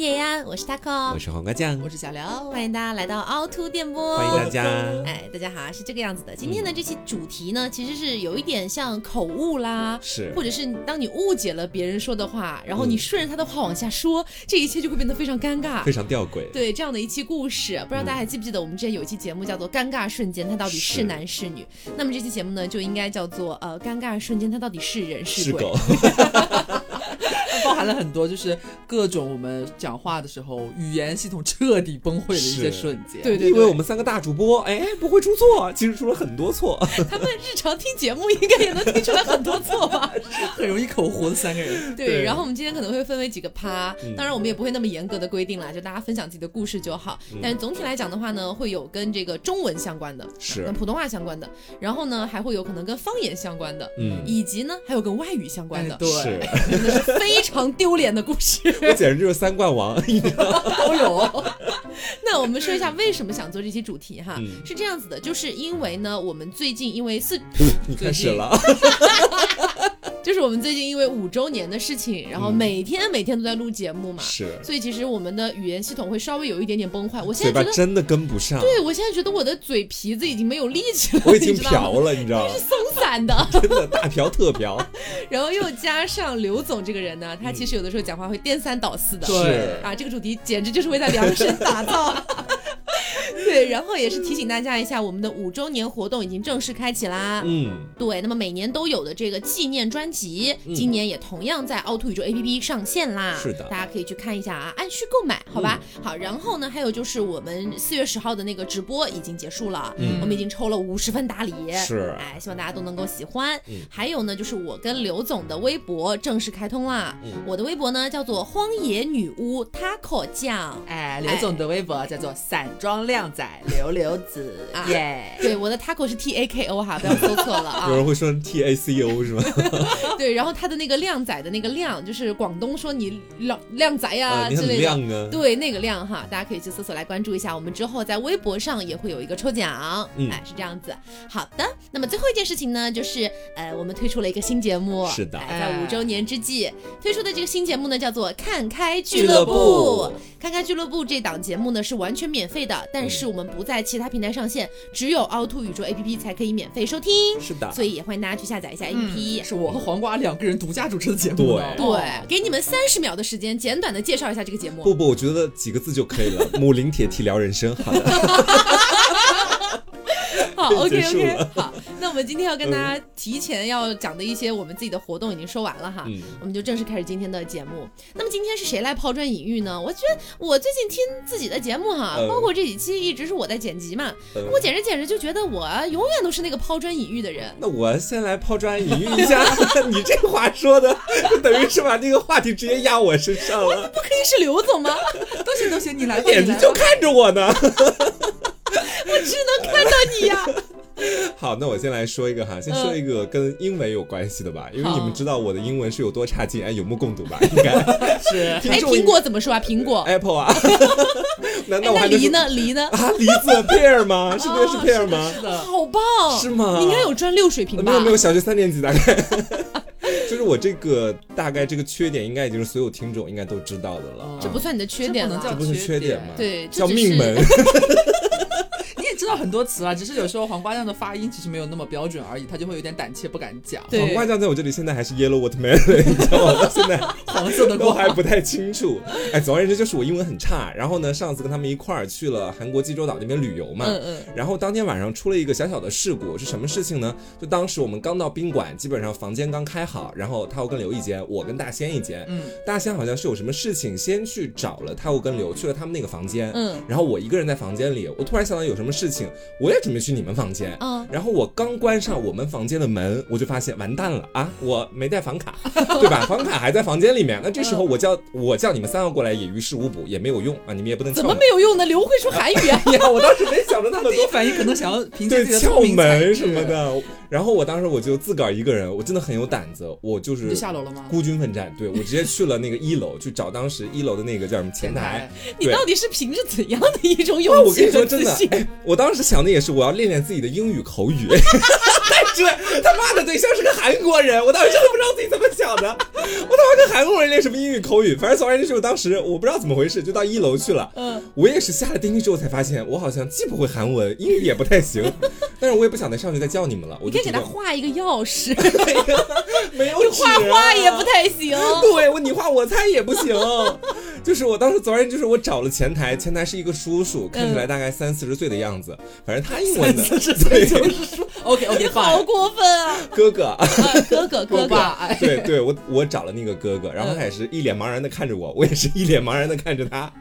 叶安，我是 taco，我是黄瓜酱，我是小刘，欢迎大家来到凹凸电波，欢迎大家。哎，大家好，是这个样子的。今天的这期主题呢，其实是有一点像口误啦，是，或者是当你误解了别人说的话，然后你顺着他的话往下说，这一切就会变得非常尴尬，非常吊诡。对，这样的一期故事，不知道大家还记不记得我们之前有一期节目叫做《尴尬瞬间》，它到底是男是女？那么这期节目呢，就应该叫做呃，尴尬瞬间，它到底是人是鬼？包含了很多，就是各种我们讲话的时候语言系统彻底崩溃的一些瞬间。对对，因为我们三个大主播，哎，不会出错，其实出了很多错。他们日常听节目应该也能听出来很多错吧？很容易口糊的三个人。对，然后我们今天可能会分为几个趴，当然我们也不会那么严格的规定啦，就大家分享自己的故事就好。但是总体来讲的话呢，会有跟这个中文相关的，是跟普通话相关的，然后呢还会有可能跟方言相关的，嗯，以及呢还有跟外语相关的，对，真的是非常丢脸的故事。我简直就是三冠王，都有。那我们说一下为什么想做这期主题哈？是这样子的，就是因为呢，我们最近因为四，你开始了。就是我们最近因为五周年的事情，然后每天每天都在录节目嘛，是，所以其实我们的语言系统会稍微有一点点崩坏。我现在觉得真的跟不上。对，我现在觉得我的嘴皮子已经没有力气了，我已经 瓢了，你知道吗？是松散的，真的大瓢特瓢。然后又加上刘总这个人呢，他其实有的时候讲话会颠三倒四的，对啊，这个主题简直就是为他量身打造。对，然后也是提醒大家一下，我们的五周年活动已经正式开启啦。嗯，对，那么每年都有的这个纪念专辑，今年也同样在凹凸宇宙 APP 上线啦。是的，大家可以去看一下啊，按需购买，好吧？好，然后呢，还有就是我们四月十号的那个直播已经结束了，嗯，我们已经抽了五十份大礼，是，哎，希望大家都能够喜欢。嗯，还有呢，就是我跟刘总的微博正式开通啦。嗯，我的微博呢叫做荒野女巫 taco 酱，哎，刘总的微博叫做散装靓。仔刘刘子耶，对我的 taco 是 T A K O 哈，不要搜错了啊。有人会说 T A C O 是吗？对，然后他的那个靓仔的那个靓，就是广东说你靓靓仔呀之类的。对，那个靓哈，大家可以去搜索来关注一下。我们之后在微博上也会有一个抽奖，哎，是这样子。好的，那么最后一件事情呢，就是呃，我们推出了一个新节目，是的，在五周年之际推出的这个新节目呢，叫做看开俱乐部。看开俱乐部这档节目呢是完全免费的，但是。是我们不在其他平台上线，只有凹凸宇宙 APP 才可以免费收听。是的，所以也欢迎大家去下载一下 APP。是我和黄瓜两个人独家主持的节目。对对，给你们三十秒的时间，简短的介绍一下这个节目。不不，我觉得几个字就可以了。母灵铁蹄聊人生，好的。好，OK OK，好。那我们今天要跟大家提前要讲的一些我们自己的活动已经说完了哈，我们就正式开始今天的节目。那么今天是谁来抛砖引玉呢？我觉得我最近听自己的节目哈，包括这几期一直是我在剪辑嘛，我剪着剪着就觉得我永远都是那个抛砖引玉的人。那我先来抛砖引玉一下，你这话说的，等于是把那个话题直接压我身上了。不可以是刘总吗？都行都行，你来，眼睛就看着我呢，我只能看到你呀。好，那我先来说一个哈，先说一个跟英文有关系的吧，因为你们知道我的英文是有多差劲，哎，有目共睹吧？应该是。哎，苹果怎么说啊？苹果，Apple 啊？难道我还梨呢？梨呢？啊，梨子 pear 吗？是不是 pear 吗？是的，好棒，是吗？你应该有专六水平吧？没有没有，小学三年级大概。就是我这个大概这个缺点，应该已经是所有听众应该都知道的了。这不算你的缺点了，这不是缺点吗？对，叫命门。很多词啊，只是有时候黄瓜酱的发音其实没有那么标准而已，他就会有点胆怯不敢讲。黄瓜酱在我这里现在还是 yellow watermelon，你知道吗？现在黄色的都还不太清楚。哎，总而言之就是我英文很差。然后呢，上次跟他们一块儿去了韩国济州岛那边旅游嘛，嗯嗯。然后当天晚上出了一个小小的事故，是什么事情呢？就当时我们刚到宾馆，基本上房间刚开好，然后他跟刘一间，我跟大仙一间。嗯。大仙好像是有什么事情，先去找了他跟刘去了他们那个房间。嗯。然后我一个人在房间里，我突然想到有什么事情，我也。准备去你们房间，嗯，然后我刚关上我们房间的门，我就发现完蛋了啊，我没带房卡，对吧？房卡还在房间里面。那这时候我叫我叫你们三个过来也于事无补，也没有用啊，你们也不能怎么没有用呢？刘会说韩语啊！我当时没想着那么多，反应可能想要凭借对撬门什么的。然后我当时我就自个儿一个人，我真的很有胆子，我就是下楼了吗？孤军奋战，对我直接去了那个一楼去找当时一楼的那个叫什么前台。你到底是凭着怎样的一种勇气？我跟你说真的，我当时想的也是我要练练自己的英语口语。但是他妈的对象是个韩国人，我当时真的不知道自己怎么想的。我他妈跟韩国人练什么英语口语？反正总而言之，我当时我不知道怎么回事，就到一楼去了。嗯，我也是下了电梯之后才发现，我好像既不会韩文，英语也不太行。但是我也不想再上去再叫你们了。你可以给他画一个钥匙。没有，你画画也不太行。对我，你画我猜也不行。就是我当时昨天就是我找了前台，前台是一个叔叔，看起来大概三四十岁的样子。反正他英文的，四十岁就是叔。OK OK，好过分啊！哥哥，哥哥，哥哥。对对，我我找了那个哥哥，然后他也是一脸茫然的看着我，我也是一脸茫然的看着他。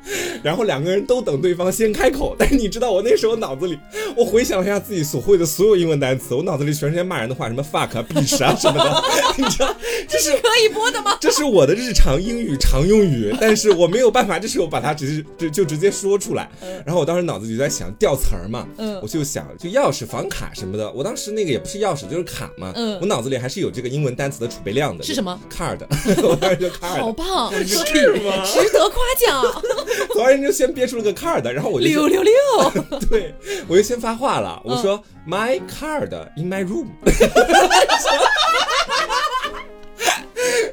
然后两个人都等对方先开口。但是你知道，我那时候脑子里，我回想了一下自己所会的所有英文单词，我脑子里全是些骂人的话，什么 fuck、bitch 啊什么的。你知道这是可以播的吗？这是我的日常英语常用语，但是我没有办法，这是我把它直接就就直接说出来。然后我当时脑子就在想调词儿嘛，我就想就钥匙、房卡什么的。我当时那个也不是钥匙，就是卡嘛。我脑子里还是有这个英文单词的储备量的。是什么？card。我当时就 card。好棒，是吗？值得夸奖。昨天就先憋出了个 card，然后我就六六六。对，我就先发话了，我说 my card in my room。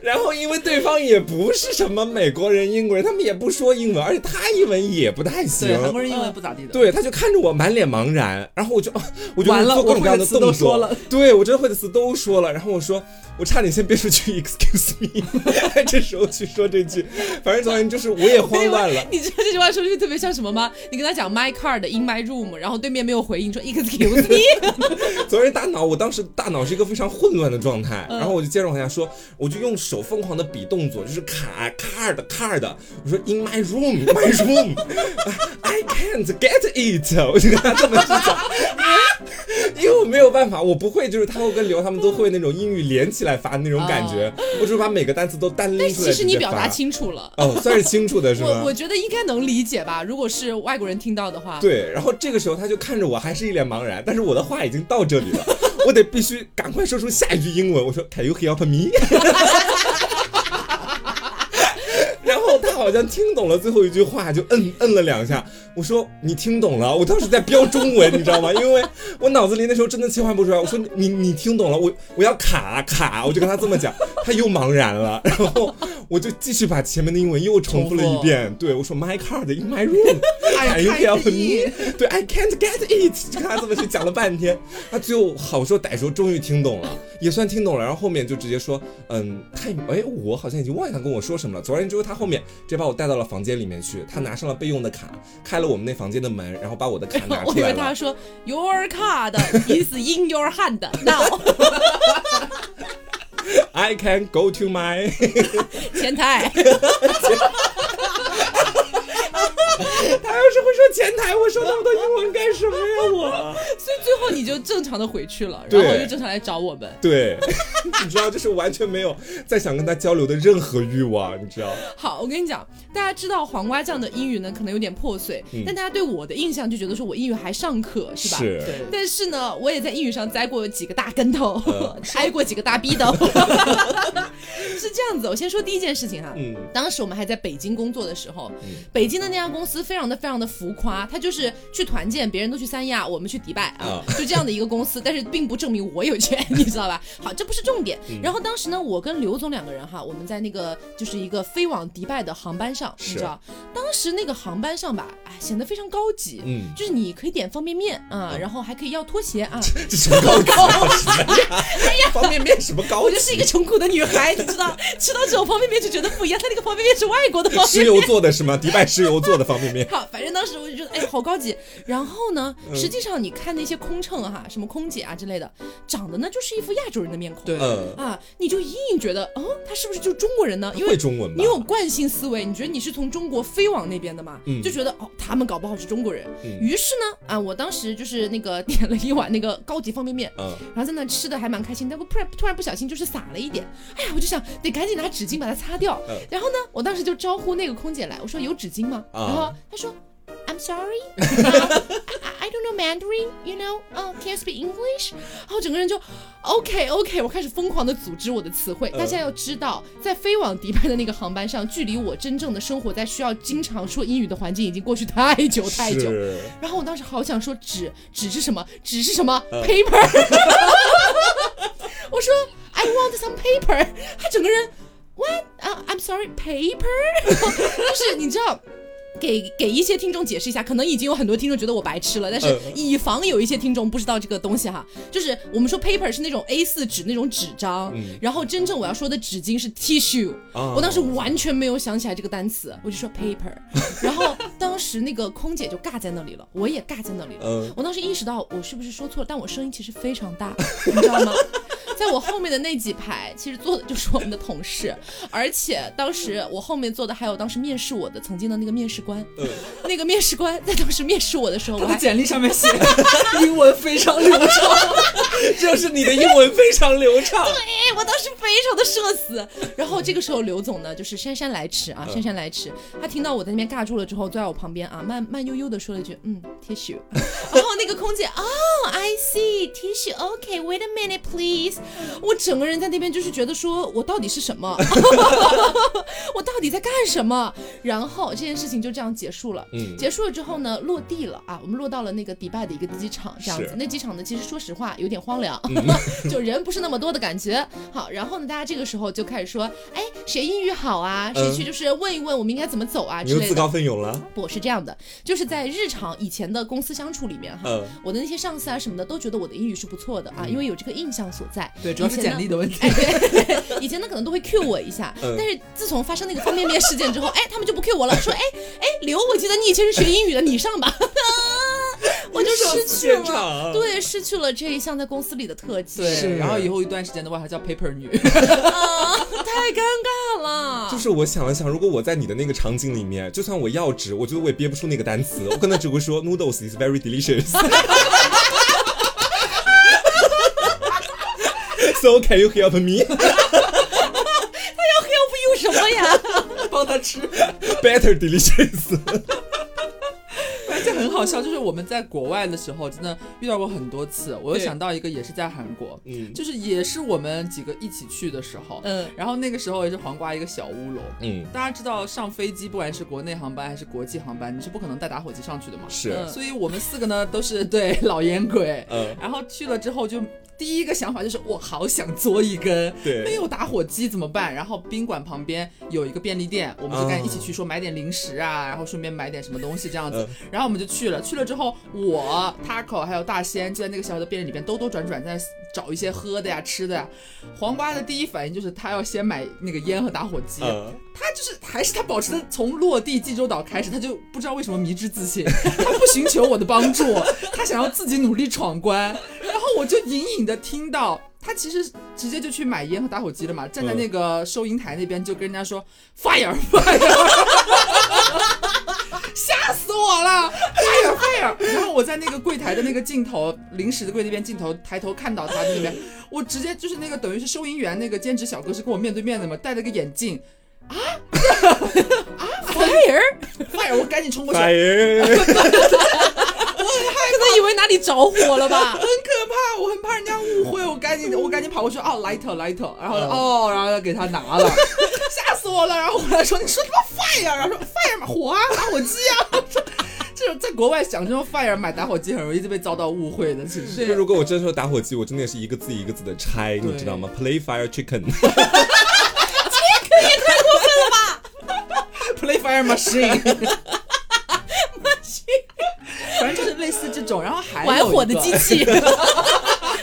然后，因为对方也不是什么美国人、英国人，他们也不说英文，而且他英文也不太行。对韩国人英文不咋地的。对，他就看着我满脸茫然，然后我就，我就做各种各样的动作。对，我真的会的词都说了，然后我说，我差点先憋出去 excuse me，这时候去说这句，反正总而言之就是我也慌乱了。你知道这句话说出去特别像什么吗？你跟他讲 my card in my room，然后对面没有回应，说 excuse me。总而言之大脑，我当时大脑是一个非常混乱的状态，然后我就接着往下说，我就用手疯狂的比动作，就是卡 card card，我说 in my room my room，I can't get it，我就跟他这么去讲，因为我没有办法，我不会，就是他会跟刘他们都会那种英语连起来发的那种感觉，我就把每个单词都单拎出来。其实你表达清楚了，哦，算是清楚的是吗？我我觉得应该能理解吧，如果是外国人听到的话。对，然后这个时候他就看着我，还是一脸茫然，但是我的话已经到这里了，我得必须赶快说出下一句英文，我说 Can you help me？然后他好像听懂了最后一句话，就摁摁了两下。我说你听懂了？我当时在标中文，你知道吗？因为我脑子里那时候真的切换不出来。我说你你听懂了？我我要卡卡，我就跟他这么讲，他又茫然了。然后我就继续把前面的英文又重复了一遍。对我说 My card in my room，Can you help me？对，I can't get it。就跟他这么去讲了半天，他最后好说歹说，终于听懂了，也算听懂了。然后后面就直接说，嗯，太哎，我好像已经忘记他跟我说什么了。总而言之，他后面直接把我带到了房间里面去，他拿上了备用的卡，开了我们那房间的门，然后把我的卡拿出来我以为他说 Your card is in your hand now. I can go to my 前台。他要是会说前台，我说那么多英文干什么呀？我，最后你就正常的回去了，然后又正常来找我们。对，你知道，就是完全没有再想跟他交流的任何欲望，你知道。好，我跟你讲，大家知道黄瓜酱的英语呢，可能有点破碎，但大家对我的印象就觉得说我英语还尚可，是吧？是。但是呢，我也在英语上栽过几个大跟头，挨过几个大逼斗。是这样子，我先说第一件事情哈。嗯。当时我们还在北京工作的时候，北京的那家公司非常的非常的浮夸，他就是去团建，别人都去三亚，我们去迪拜啊，就这样的一个公司。但是并不证明我有钱，你知道吧？好，这不是重点。然后当时呢，我跟刘总两个人哈，我们在那个就是一个飞往迪拜的航班上，你知道，当时那个航班上吧，哎，显得非常高级，嗯，就是你可以点方便面啊，然后还可以要拖鞋啊，这什么高高？哎呀，方便面什么高？我就是一个穷苦的女孩，你知道。吃到这种方便面就觉得不一样，他那个方便面是外国的方便面，石油做的是吗？迪拜石油做的方便面。好，反正当时我就觉得，哎，好高级。然后呢，实际上你看那些空乘哈，什么空姐啊之类的，长得呢就是一副亚洲人的面孔。对，啊，你就隐隐觉得，哦，他是不是就是中国人呢？因为中文，你有惯性思维，你觉得你是从中国飞往那边的嘛？就觉得哦，他们搞不好是中国人。于是呢，啊，我当时就是那个点了一碗那个高级方便面，然后在那吃的还蛮开心，但我突然突然不小心就是洒了一点，哎呀，我就想得赶紧拿纸巾把它擦掉。然后呢，我当时就招呼那个空姐来，我说有纸巾吗？然后她说。I'm sorry. I don't know Mandarin，you know，嗯，Can you speak English？然后整个人就 OK OK，我开始疯狂的组织我的词汇。大家要知道，在飞往迪拜的那个航班上，距离我真正的生活在需要经常说英语的环境已经过去太久太久。然后我当时好想说纸，纸是什么？纸是什么？Paper。我说 I want some paper。他整个人 What？啊，I'm sorry，paper。就是你知道。给给一些听众解释一下，可能已经有很多听众觉得我白痴了，但是以防有一些听众不知道这个东西哈，就是我们说 paper 是那种 A4 纸那种纸张，然后真正我要说的纸巾是 tissue，我当时完全没有想起来这个单词，我就说 paper，然后当时那个空姐就尬在那里了，我也尬在那里了，我当时意识到我是不是说错了，但我声音其实非常大，你知道吗？在我后面的那几排，其实坐的就是我们的同事，而且当时我后面坐的还有当时面试我的曾经的那个面试官。嗯，那个面试官在当时面试我的时候，我的简历上面写英文非常流畅，就是你的英文非常流畅。对，我当时非常的社死。然后这个时候刘总呢，就是姗姗来迟啊，姗姗来迟。他听到我在那边尬住了之后，坐在我旁边啊，慢慢悠悠的说了一句：“嗯，tissue。” 然后那个空姐，哦，I see tissue，OK，wait a minute please。我整个人在那边就是觉得说，我到底是什么？我到底在干什么？然后这件事情就这样结束了。嗯，结束了之后呢，落地了啊，我们落到了那个迪拜的一个机场，这样子。那机场呢，其实说实话有点荒凉，就人不是那么多的感觉。好，然后呢，大家这个时候就开始说，哎，谁英语好啊？谁去就是问一问我们应该怎么走啊？之类的。自告奋勇了？不是这样的，就是在日常以前的公司相处里面哈，我的那些上司啊什么的都觉得我的英语是不错的啊，因为有这个印象所在。对，主要是简历的问题。以前呢可能都会 Q 我一下，但是自从发生那个方便面事件之后，哎，他们就不 Q 我了，说，哎哎，刘，我记得你以前是学英语的，你上吧。我就失去了，对，失去了这一项在公司里的特技。对，然后以后一段时间的话，还叫 paper 女，太尴尬了。就是我想了想，如果我在你的那个场景里面，就算我要纸，我觉得我也憋不出那个单词，我可能只会说 noodles is very delicious。So can you help me？他要 help you 什么呀？帮他吃 better delicious。这很好笑，就是我们在国外的时候，真的遇到过很多次。我又想到一个，也是在韩国，嗯，就是也是我们几个一起去的时候，嗯，然后那个时候也是黄瓜一个小乌龙，嗯，大家知道上飞机，不管是国内航班还是国际航班，你是不可能带打火机上去的嘛，是，所以我们四个呢都是对老烟鬼，嗯，然后去了之后就。第一个想法就是我好想嘬一根，对，没有打火机怎么办？然后宾馆旁边有一个便利店，我们就赶紧一起去说买点零食啊，然后顺便买点什么东西这样子。然后我们就去了，去了之后，我 Taco 还有大仙就在那个小小的便利里边兜兜转转，在找一些喝的呀、吃的呀。黄瓜的第一反应就是他要先买那个烟和打火机，他就是还是他保持的从落地济州岛开始，他就不知道为什么迷之自信，他不寻求我的帮助，他想要自己努力闯关。然后我就隐隐的听到他其实直接就去买烟和打火机了嘛，站在那个收银台那边就跟人家说 fire fire，吓死我了。Fire fire。然后我在那个柜台的那个镜头，零食的柜那边镜头抬头看到他那边，我直接就是那个等于是收银员那个兼职小哥是跟我面对面的嘛，戴了个眼镜。啊？啊？fire fire，我赶紧冲过去。可能以为哪里着火了吧，很可怕，我很怕人家误会，我赶紧我赶紧跑过去，哦，lighter lighter，然后哦，然后要给他拿了，吓死我了，然后我来说你说什么 fire，然后说 fire 嘛火啊，打火机啊，这种在国外想这种 fire 买打火机很容易就被遭到误会的，其实。如果我真说打火机，我真的是一个字一个字的拆，你知道吗？Play fire chicken，这也太过分了吧？Play fire machine。反正就是类似这种，然后还玩火的机器，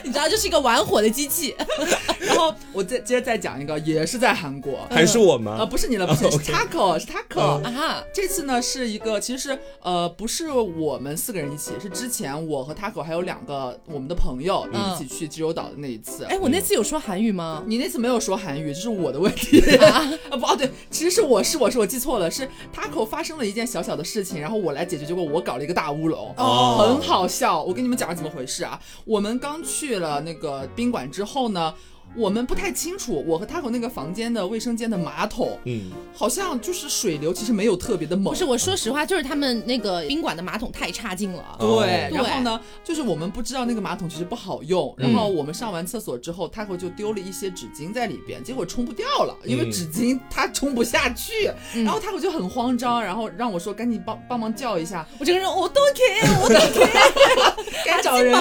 你知道，就是一个玩火的机器。然后我再接着再讲一个，也是在韩国，还是我吗？啊，不是你了，不是，是 Taco，是 Taco 啊。这次呢是一个，其实呃，不是我们四个人一起，是之前我和 Taco 还有两个我们的朋友一起去济州岛的那一次。哎，我那次有说韩语吗？你那次没有说韩语，这是我的问题啊！不哦，对，其实是我是我是我记错了，是 Taco 发生了一件小小的事情，然后我来解决，结果我搞了一个大乌龙，哦，很好笑。我跟你们讲怎么回事啊？我们刚去去了那个宾馆之后呢。我们不太清楚，我和他和那个房间的卫生间的马桶，嗯，好像就是水流其实没有特别的猛。不是，我说实话，就是他们那个宾馆的马桶太差劲了。对，然后呢，就是我们不知道那个马桶其实不好用，然后我们上完厕所之后，他会就丢了一些纸巾在里边，结果冲不掉了，因为纸巾它冲不下去，然后他会就很慌张，然后让我说赶紧帮帮忙叫一下。我这个人我都给，我都给，该找人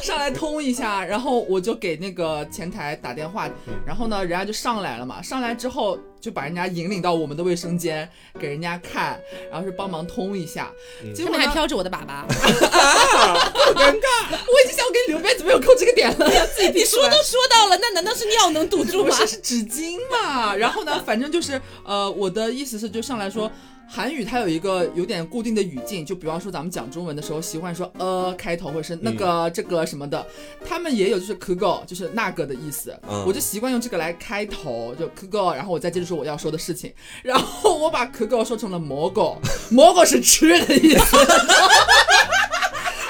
上来通一下，然后我就给那个前台打。电话，然后呢，人家就上来了嘛。上来之后就把人家引领到我们的卫生间给人家看，然后是帮忙通一下。结果还飘着我的粑粑，好尴尬！我已经想我给你留杯子，没有扣这个点了。自己你说都说到了，那难道是尿能堵住吗？是纸巾嘛。然后呢，反正就是呃，我的意思是就上来说。韩语它有一个有点固定的语境，就比方说咱们讲中文的时候，习惯说呃开头或者是那个这个什么的，他们也有就是可狗，就是那个的意思，我就习惯用这个来开头，就可狗，然后我再接着说我要说的事情，然后我把可狗说成了蘑菇，蘑菇是吃的意思。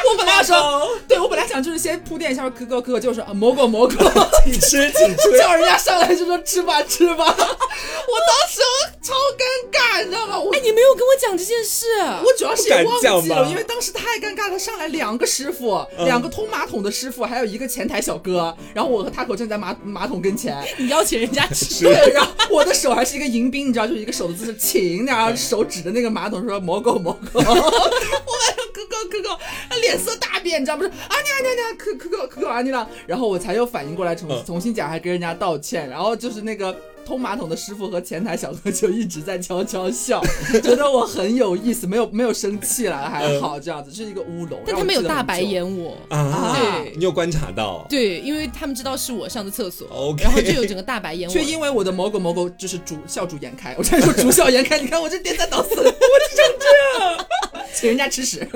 我本来说，对我本来想就是先铺垫一下说可可可可，就是啊蘑菇蘑菇，请吃请吃，叫人家上来就说吃吧吃吧，我当时超尴尬，你知道吗？哎，你没有跟我讲这件事，我主要是也忘记了，因为当时太尴尬了，上来两个师傅，两个通马桶的师傅，还有一个前台小哥，然后我和他口正在马马桶跟前，你邀请人家吃，对，然后我的手还是一个迎宾，你知道，就是一个手的姿势，请，然后手指着那个马桶说蘑菇蘑菇，我哥哥哥哥，脸。色大变，你知道不是？啊你啊你啊，可可可可可啊你了，然后我才又反应过来，重重新讲，还跟人家道歉，然后就是那个通马桶的师傅和前台小哥就一直在悄悄笑，觉得我很有意思，没有没有生气了，还好这样子，是一个乌龙。但他们有大白眼我啊，对，你有观察到？对，因为他们知道是我上的厕所，OK，然后就有整个大白眼我，却因为我的某狗某狗就是主笑逐颜开，我差点说主笑颜开，你看我这颠三倒四，我就成这样，请人家吃屎。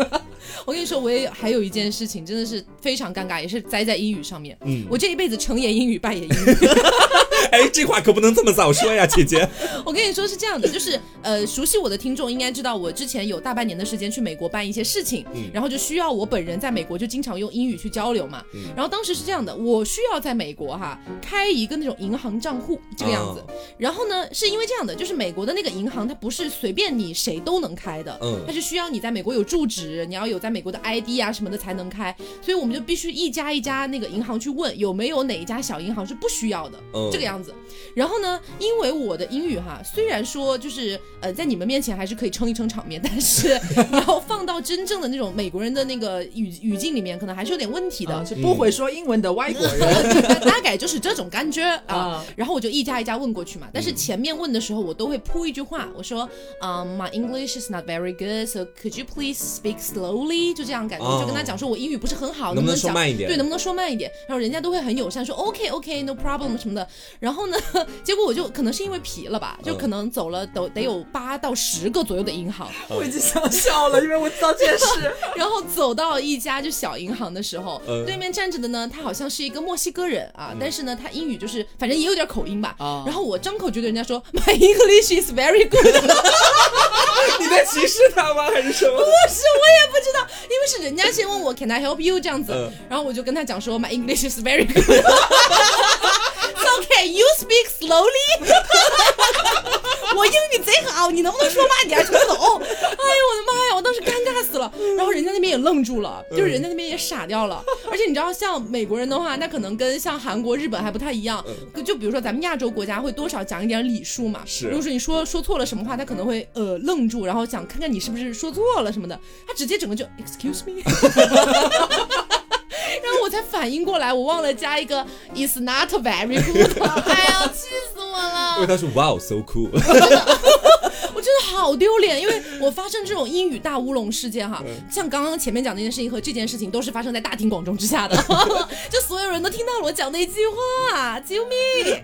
我跟你说，我也还有一件事情，真的是非常尴尬，也是栽在英语上面。嗯，我这一辈子成也英语，败也英语。哎，这话可不能这么早说呀，姐姐。我跟你说是这样的，就是呃，熟悉我的听众应该知道，我之前有大半年的时间去美国办一些事情，然后就需要我本人在美国就经常用英语去交流嘛。然后当时是这样的，我需要在美国哈开一个那种银行账户这个样子。然后呢，是因为这样的，就是美国的那个银行它不是随便你谁都能开的，嗯，它是需要你在美国有住址，你要有在美国的 ID 啊什么的才能开，所以我们就必须一家一家那个银行去问有没有哪一家小银行是不需要的，这个样子。然后呢，因为我的英语哈，虽然说就是呃在你们面前还是可以撑一撑场面，但是 你要放到真正的那种美国人的那个语语境里面，可能还是有点问题的，是不会说英文的外国人，大概就是这种感觉啊。然后我就一家一家问过去嘛，但是前面问的时候我都会铺一句话，我说嗯，My English is not very good, so could you please speak slowly？就这样。感觉就跟他讲说，我英语不是很好，能不能说慢一点？对，能不能说慢一点？然后人家都会很友善，说 OK OK，No problem 什么的。然后呢，结果我就可能是因为皮了吧，就可能走了都得有八到十个左右的银行，我已经想笑了，因为我知道这件事。然后走到一家就小银行的时候，对面站着的呢，他好像是一个墨西哥人啊，但是呢，他英语就是反正也有点口音吧。然后我张口就对人家说，My English is very good。你在歧视他吗？还是什么？不是，我也不知道，因为。是人家先问我 Can I help you 这样子，然后我就跟他讲说 My English is very good。You speak slowly？我英语贼好，你能不能说慢点听不懂？哎呦我的妈呀！我当时尴尬死了。然后人家那边也愣住了，就是人家那边也傻掉了。而且你知道，像美国人的话，那可能跟像韩国、日本还不太一样。就比如说咱们亚洲国家会多少讲一点礼数嘛。是。如果说你说说错了什么话，他可能会呃愣住，然后想看看你是不是说错了什么的。他直接整个就 Excuse me。才反应过来，我忘了加一个 is not very good，哎呀，气死我了！因为他说 wow so cool，我真的好丢脸，因为我发生这种英语大乌龙事件哈，像刚刚前面讲那件事情和这件事情都是发生在大庭广众之下的，就所有人都听到了我讲那一句话，救命，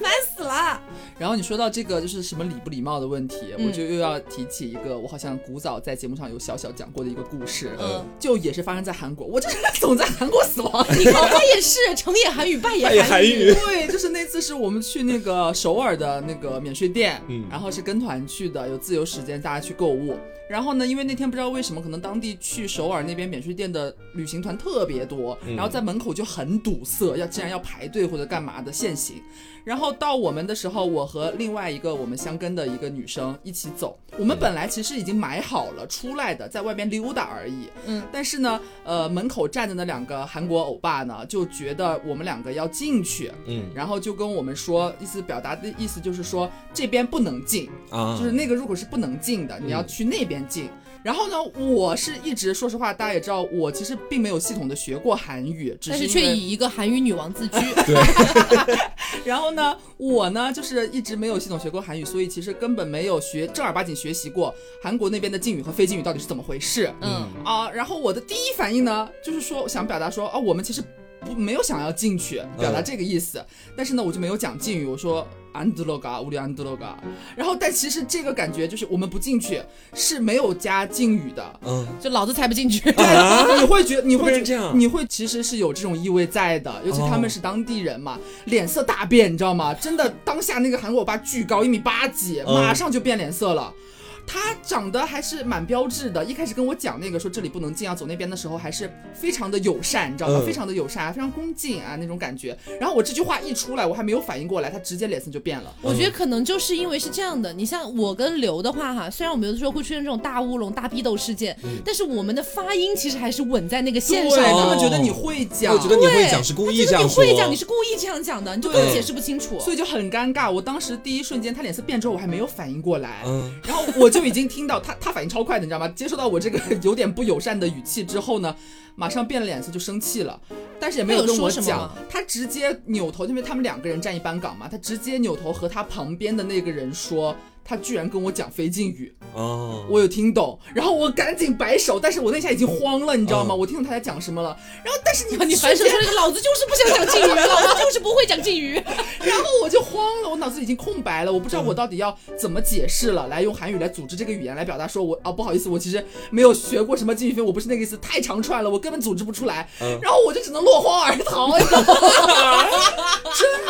烦死了。然后你说到这个就是什么礼不礼貌的问题，我就又要提起一个我好像古早在节目上有小小讲过的一个故事，嗯，就也是发生在韩国，我就是总在韩国死亡。你 看他也是成也韩语败也韩语，对，就是那次是我们去那个首尔的那个免税店，嗯，然后是跟团去。的，有自由时间，大家去购物。然后呢，因为那天不知道为什么，可能当地去首尔那边免税店的旅行团特别多，然后在门口就很堵塞，要竟然要排队或者干嘛的限行。然后到我们的时候，我和另外一个我们相跟的一个女生一起走。我们本来其实已经买好了出来的，在外边溜达而已。嗯，但是呢，呃，门口站的那两个韩国欧巴呢，就觉得我们两个要进去。嗯，然后就跟我们说，意思表达的意思就是说这边不能进啊，就是那个入口是不能进的，你要去那边进。然后呢，我是一直说实话，大家也知道，我其实并没有系统的学过韩语，但是却以一个韩语女王自居。对。然后呢，我呢就是一直没有系统学过韩语，所以其实根本没有学正儿八经学习过韩国那边的敬语和非敬语到底是怎么回事。嗯啊，然后我的第一反应呢，就是说想表达说啊，我们其实不没有想要进去，表达这个意思。但是呢，我就没有讲敬语，我说。安德罗嘎，乌里安德罗嘎，然后但其实这个感觉就是我们不进去是没有加敬语的，嗯，就老子才不进去，你会觉你会这样，你会其实是有这种意味在的，尤其他们是当地人嘛，脸色大变，你知道吗？真的当下那个韩国欧巴巨高，一米八几，马上就变脸色了。他长得还是蛮标致的，一开始跟我讲那个说这里不能进啊，走那边的时候还是非常的友善，你知道吗？非常的友善，非常恭敬啊那种感觉。然后我这句话一出来，我还没有反应过来，他直接脸色就变了。我觉得可能就是因为是这样的，你像我跟刘的话哈，虽然我们有的时候会出现这种大乌龙、大逼斗事件，但是我们的发音其实还是稳在那个线上。他们觉得你会讲，我觉得你会讲是故意这样说。你会讲，你是故意这样讲的，你就解释不清楚，所以就很尴尬。我当时第一瞬间他脸色变之后，我还没有反应过来，然后我就已经听到他。他反应超快的，你知道吗？接受到我这个有点不友善的语气之后呢，马上变了脸色，就生气了，但是也没有跟我讲，他直接扭头，因为他们两个人站一班岗嘛，他直接扭头和他旁边的那个人说。他居然跟我讲非敬语哦，我有听懂，然后我赶紧摆手，但是我那下已经慌了，你知道吗？我听懂他在讲什么了，然后但是你你反手说那个老子就是不想讲敬语，老子就是不会讲敬语，然后我就慌了，我脑子已经空白了，我不知道我到底要怎么解释了，来用韩语来组织这个语言来表达，说我啊不好意思，我其实没有学过什么敬语非，我不是那个意思，太长串了，我根本组织不出来，然后我就只能落荒而逃，真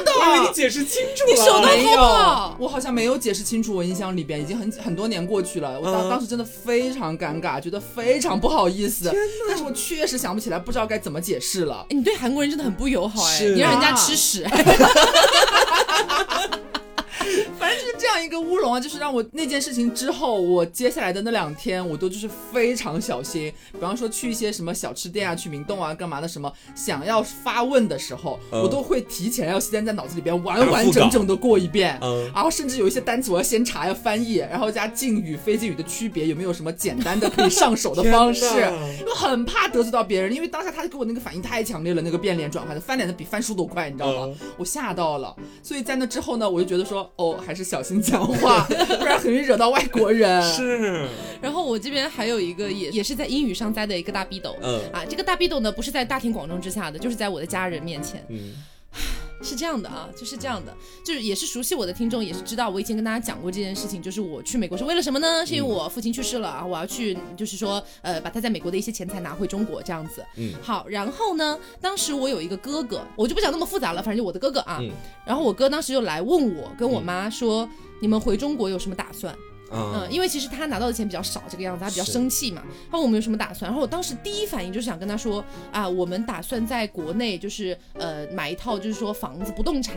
的，因为你解释清楚了，你手都没有，我好像没有解释清楚，我印象里边已经很很多年过去了，我当当时真的非常尴尬，觉得非常不好意思。但是我确实想不起来，不知道该怎么解释了。你对韩国人真的很不友好哎，你让人家吃屎。反正就是这样一个乌龙啊，就是让我那件事情之后，我接下来的那两天，我都就是非常小心。比方说去一些什么小吃店啊，去明洞啊，干嘛的什么，想要发问的时候，我都会提前要先在脑子里边完完整整的过一遍。然后甚至有一些单词我要先查要翻译，然后加敬语、非敬语的区别，有没有什么简单的可以上手的方式？因为很怕得罪到别人，因为当下他给我那个反应太强烈了，那个变脸转换的翻脸的比翻书都快，你知道吗？我吓到了。所以在那之后呢，我就觉得说。哦，还是小心讲话，不然很容易惹到外国人。是。然后我这边还有一个，也也是在英语上栽的一个大逼斗。嗯。啊，这个大逼斗呢，不是在大庭广众之下的，就是在我的家人面前。嗯。是这样的啊，就是这样的，就是也是熟悉我的听众也是知道，我以前跟大家讲过这件事情，就是我去美国是为了什么呢？是因为我父亲去世了啊，我要去，就是说，呃，把他在美国的一些钱财拿回中国这样子。嗯，好，然后呢，当时我有一个哥哥，我就不讲那么复杂了，反正就我的哥哥啊。嗯。然后我哥当时就来问我，跟我妈说，你们回中国有什么打算？嗯，因为其实他拿到的钱比较少，这个样子他比较生气嘛。他问我们有什么打算，然后我当时第一反应就是想跟他说啊，我们打算在国内就是呃买一套就是说房子不动产，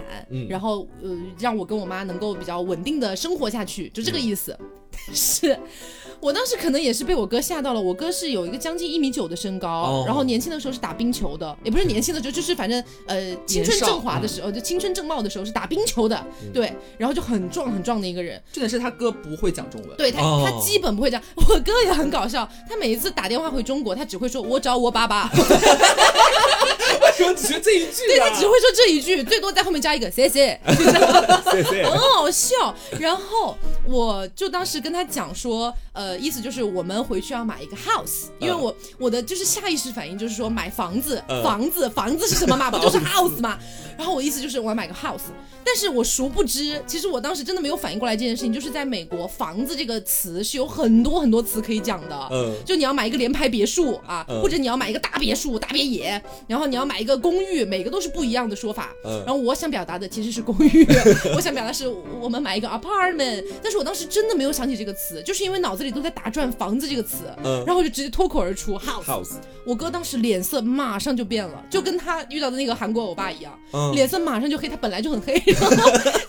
然后呃让我跟我妈能够比较稳定的生活下去，就这个意思。是。我当时可能也是被我哥吓到了。我哥是有一个将近一米九的身高，然后年轻的时候是打冰球的，也不是年轻的时候，就是反正呃青春正华的时候，就青春正茂的时候是打冰球的，对，然后就很壮很壮的一个人。重点是他哥不会讲中文，对他他基本不会讲。我哥也很搞笑，他每一次打电话回中国，他只会说我找我爸爸。说只说这一句，对他只会说这一句，最多在后面加一个谢谢，谢谢，很好笑。然后我就当时跟他讲说，呃，意思就是我们回去要买一个 house，因为我我的就是下意识反应就是说买房子，房子，房子是什么嘛？不就是 house 嘛？然后我意思就是我要买个 house，但是我殊不知，其实我当时真的没有反应过来这件事情，就是在美国房子这个词是有很多很多词可以讲的，嗯，就你要买一个联排别墅啊，或者你要买一个大别墅、大别野，然然后你要买一个公寓，每个都是不一样的说法。然后我想表达的其实是公寓，我想表达是我们买一个 apartment，但是我当时真的没有想起这个词，就是因为脑子里都在打转房子这个词，然后我就直接脱口而出 house。我哥当时脸色马上就变了，就跟他遇到的那个韩国欧巴一样，脸色马上就黑，他本来就很黑，然后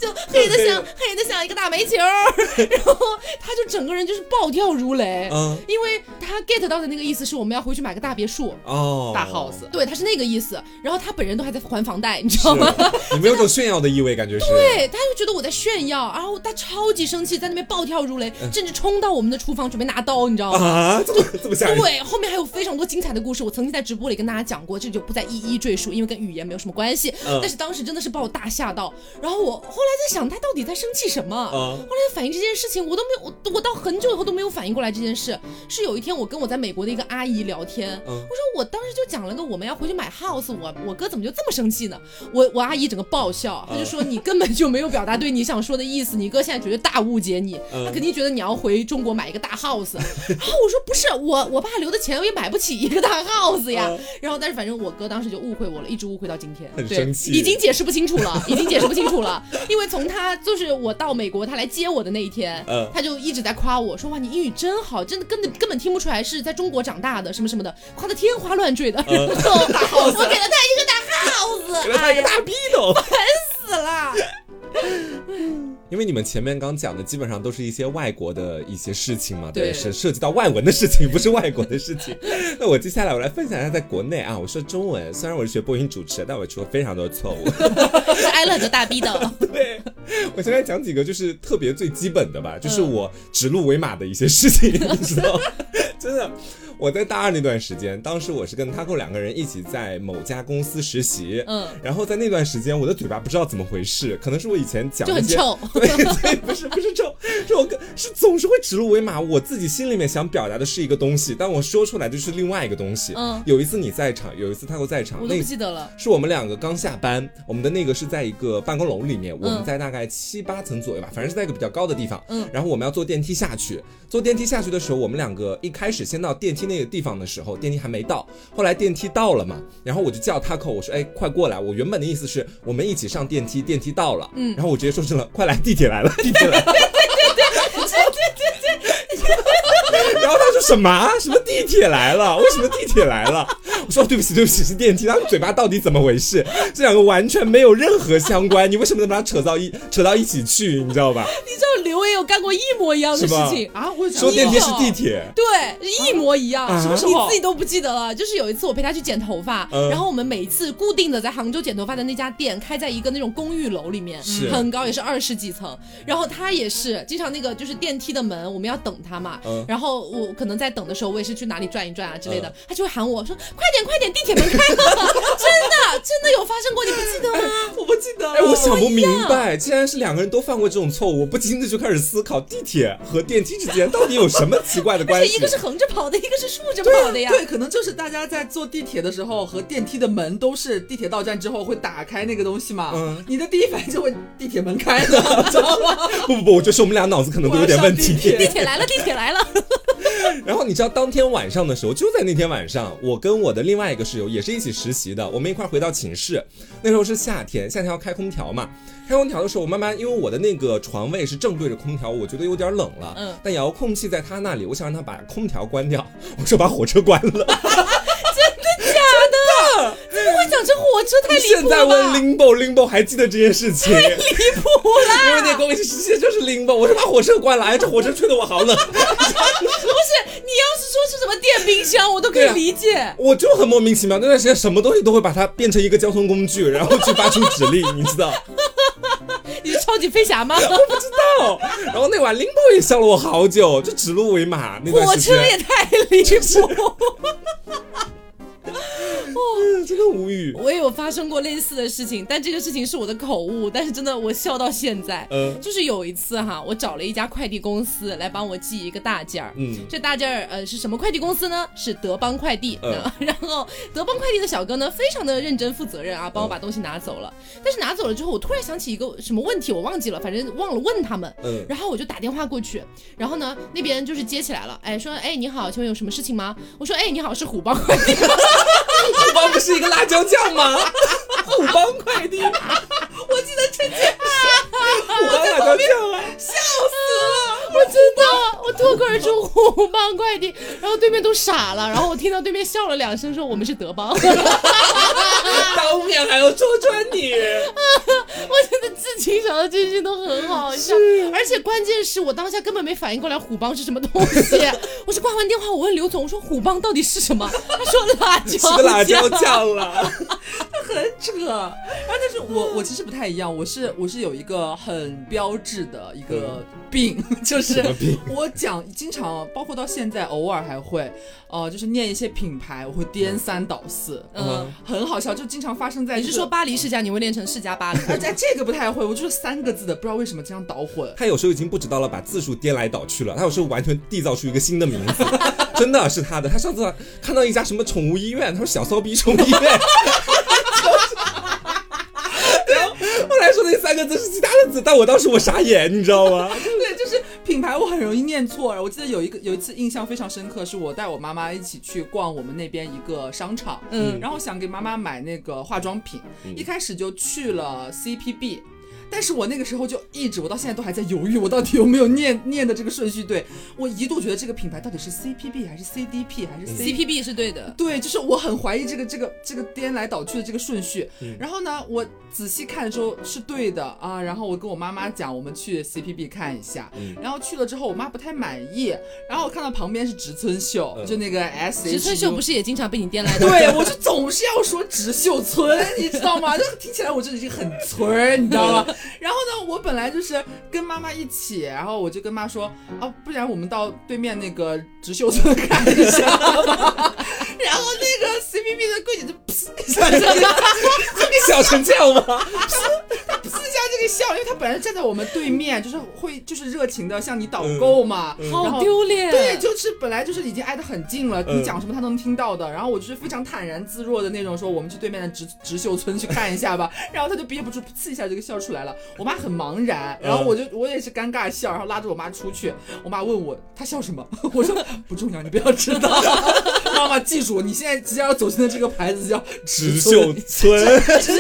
就黑的像 黑的像。一个大煤球，然后他就整个人就是暴跳如雷，因为他 get 到的那个意思是我们要回去买个大别墅哦，大 house，对，他是那个意思，然后他本人都还在还房贷，你知道吗？你没有种炫耀的意味？感觉是，对，他就觉得我在炫耀，然后他超级生气，在那边暴跳如雷，甚至冲到我们的厨房准备拿刀，你知道吗？啊，这么这么吓人？对，后面还有非常多精彩的故事，我曾经在直播里跟大家讲过，这就不再一一赘述，因为跟语言没有什么关系。但是当时真的是把我大吓到，然后我后来在想，他到底在生气什么？后来反应这件事情，我都没有，我我到很久以后都没有反应过来这件事。是有一天我跟我在美国的一个阿姨聊天，我说我当时就讲了个我们要回去买 house，我我哥怎么就这么生气呢？我我阿姨整个爆笑，她就说你根本就没有表达对你想说的意思，你哥现在绝对大误解你，他肯定觉得你要回中国买一个大 house。然后我说不是，我我爸留的钱我也买不起一个大 house 呀。然后但是反正我哥当时就误会我了，一直误会到今天，很生气，已经解释不清楚了，已经解释不清楚了。因为从他就是我到美国他来接我的那一天，他就一直在夸我说哇你英语真好，真的根本根本听不出来是在中国长大的什么什么的，夸的天花乱坠的。然后大 house，我给了他一个大 house，给了他一个大逼斗，烦死了。因为你们前面刚讲的基本上都是一些外国的一些事情嘛，对，是涉及到外文的事情，不是外国的事情。那我接下来我来分享一下在国内啊，我说中文，虽然我是学播音主持，但我出了非常多的错误，是 挨了很多大逼斗。对，我先来讲几个就是特别最基本的吧，就是我指鹿为马的一些事情，你知道，真的。我在大二那段时间，当时我是跟 Taco 两个人一起在某家公司实习，嗯，然后在那段时间，我的嘴巴不知道怎么回事，可能是我以前讲就很臭，对对，不是不是臭，是我是总是会指鹿为马，我自己心里面想表达的是一个东西，但我说出来就是另外一个东西。嗯，有一次你在场，有一次 Taco 在场，我都不记得了。是我们两个刚下班，我们的那个是在一个办公楼里面，我们在大概七八层左右吧，反正是在一个比较高的地方。嗯，然后我们要坐电梯下去，坐电梯下去的时候，我们两个一开始先到电梯那个地方的时候。电梯还没到，后来电梯到了嘛，然后我就叫他扣，我说哎，快过来！我原本的意思是我们一起上电梯，电梯到了，嗯，然后我直接说成了快来，地铁来了，地铁来了，对对对对对对对对，然后他说什么？什么地铁来了？为什么地铁来了？我说对不起，对不起，是电梯。他们嘴巴到底怎么回事？这两个完全没有任何相关，你为什么能把它扯到一扯到一起去？你知道吧？你知道刘也有干过一模一样的事情啊？我说电梯是地铁，对，一模一样。什么时候？你自己都不记得了。就是有一次我陪他去剪头发，然后我们每一次固定的在杭州剪头发的那家店开在一个那种公寓楼里面，很高，也是二十几层。然后他也是经常那个就是电梯的门，我们要等他嘛。然后我可能在等的时候，我也是去哪里转一转啊之类的，他就会喊我说快点快点，地铁门开了，真的真的有发生过，你不记得吗？我不记得。哎，我想不明白，既然是两个人都犯过这种错误，我不禁的就开始思考地铁和电梯之间到底有什么奇怪的关系？一个是横着跑的，一个是竖着跑的呀。对，可能就是大家在坐地铁的时候和电梯的门都是地铁到站之后会打开那个东西嘛。嗯。你的第一反应就会地铁门开了，知道吗？不不不，我觉得是我们俩脑子可能都有点问题。地铁来了，地铁来了。然后你知道当天晚上的时候，就在那天晚上，我跟我的另外一个室友也是一起实习的，我们一块回到寝室。那时候是夏天，夏天要开空调嘛。开空调的时候，我慢慢因为我的那个床位是正对着空调，我觉得有点冷了。嗯。但遥控器在他那里，我想让他把空调关掉。我说把火车关了。真的假的？怎么会讲成火车？太离谱了。现在问 Limbo，Limbo 还记得这件事情？太离谱了。因为那跟我一起实习的就是 Limbo。我说把火车关了，哎，这火车吹得我好冷。不是，你要是说是什么电冰箱，我都可以理解。我就很莫名其妙，那段时间什么东西都会把它变成一个交通工具，然后去发出指令，你知道？你是超级飞侠吗？我不知道。然后那晚 Limbo 也笑了我好久，就指鹿为马。那火车也太离谱。哦，真的无语。我也有发生过类似的事情，但这个事情是我的口误，但是真的我笑到现在。嗯，就是有一次哈，我找了一家快递公司来帮我寄一个大件儿。嗯，这大件儿呃是什么快递公司呢？是德邦快递。嗯，然后德邦快递的小哥呢，非常的认真负责任啊，帮我把东西拿走了。但是拿走了之后，我突然想起一个什么问题，我忘记了，反正忘了问他们。嗯，然后我就打电话过去，然后呢那边就是接起来了，哎说哎你好，请问有什么事情吗？我说哎你好，是虎帮快递。虎邦不是一个辣椒酱吗？虎邦快递，我记得陈姐，虎邦辣椒酱啊，笑死了！我真的，我脱口而出虎帮快递，然后对面都傻了，然后我听到对面笑了两声，说我们是德邦。当面还要戳穿你，我真的至今想到这些都很好笑，而且关键是我当下根本没反应过来虎帮是什么东西。我是挂完电话，我问刘总，我说虎帮到底是什么？他说辣椒，是个辣椒酱了，很扯。然后但是我我其实不太一样，我是我是有一个很标志的一个病，就是我讲经常，包括到现在偶尔还会，呃，就是念一些品牌，我会颠三倒四，嗯，很好笑，就经常发生在你是说巴黎世家，你会念成世家巴黎？而且这个不太会，我就是三个字的，不知道为什么经常捣混。他有时候已经不知道了，把字数颠来倒去了，他有时候完全缔造出一个新的名字，真的是他的。他上次看到一家什么宠物医院，他说小骚逼宠物医院。说那三个字是其他的字，但我当时我傻眼，你知道吗？对，就是品牌我很容易念错。我记得有一个有一次印象非常深刻，是我带我妈妈一起去逛我们那边一个商场，嗯，然后想给妈妈买那个化妆品，一开始就去了 CPB。但是我那个时候就一直，我到现在都还在犹豫，我到底有没有念念的这个顺序对？我一度觉得这个品牌到底是 CPB 还是 CDP 还是 CPB 是对的？对，就是我很怀疑这个这个这个颠来倒去的这个顺序。然后呢，我仔细看的时候是对的啊。然后我跟我妈妈讲，我们去 CPB 看一下。然后去了之后，我妈不太满意。然后我看到旁边是植村秀，就那个 S。植村秀不是也经常被你颠来倒？对，我就总是要说植秀村，你知道吗？就听起来我就已经很村，你知道吗？然后呢，我本来就是跟妈妈一起，然后我就跟妈说啊，不然我们到对面那个植秀村 看一下。然后那个 C B B 的柜姐就 噗一下，笑成这样吗？他噗一下这个笑，因为他本来站在我们对面，就是会就是热情的向你导购嘛。好丢脸。对，就是本来就是已经挨得很近了，你讲什么他都能听到的。然后我就是非常坦然自若的那种，说我们去对面的植植秀村去看一下吧。然后他就憋不住噗一下这个笑出来了。我妈很茫然，然后我就我也是尴尬笑，然后拉着我妈出去。我妈问我她笑什么，我说不重要，你不要知道。妈妈记住，你现在即将要走进的这个牌子叫植秀村，植村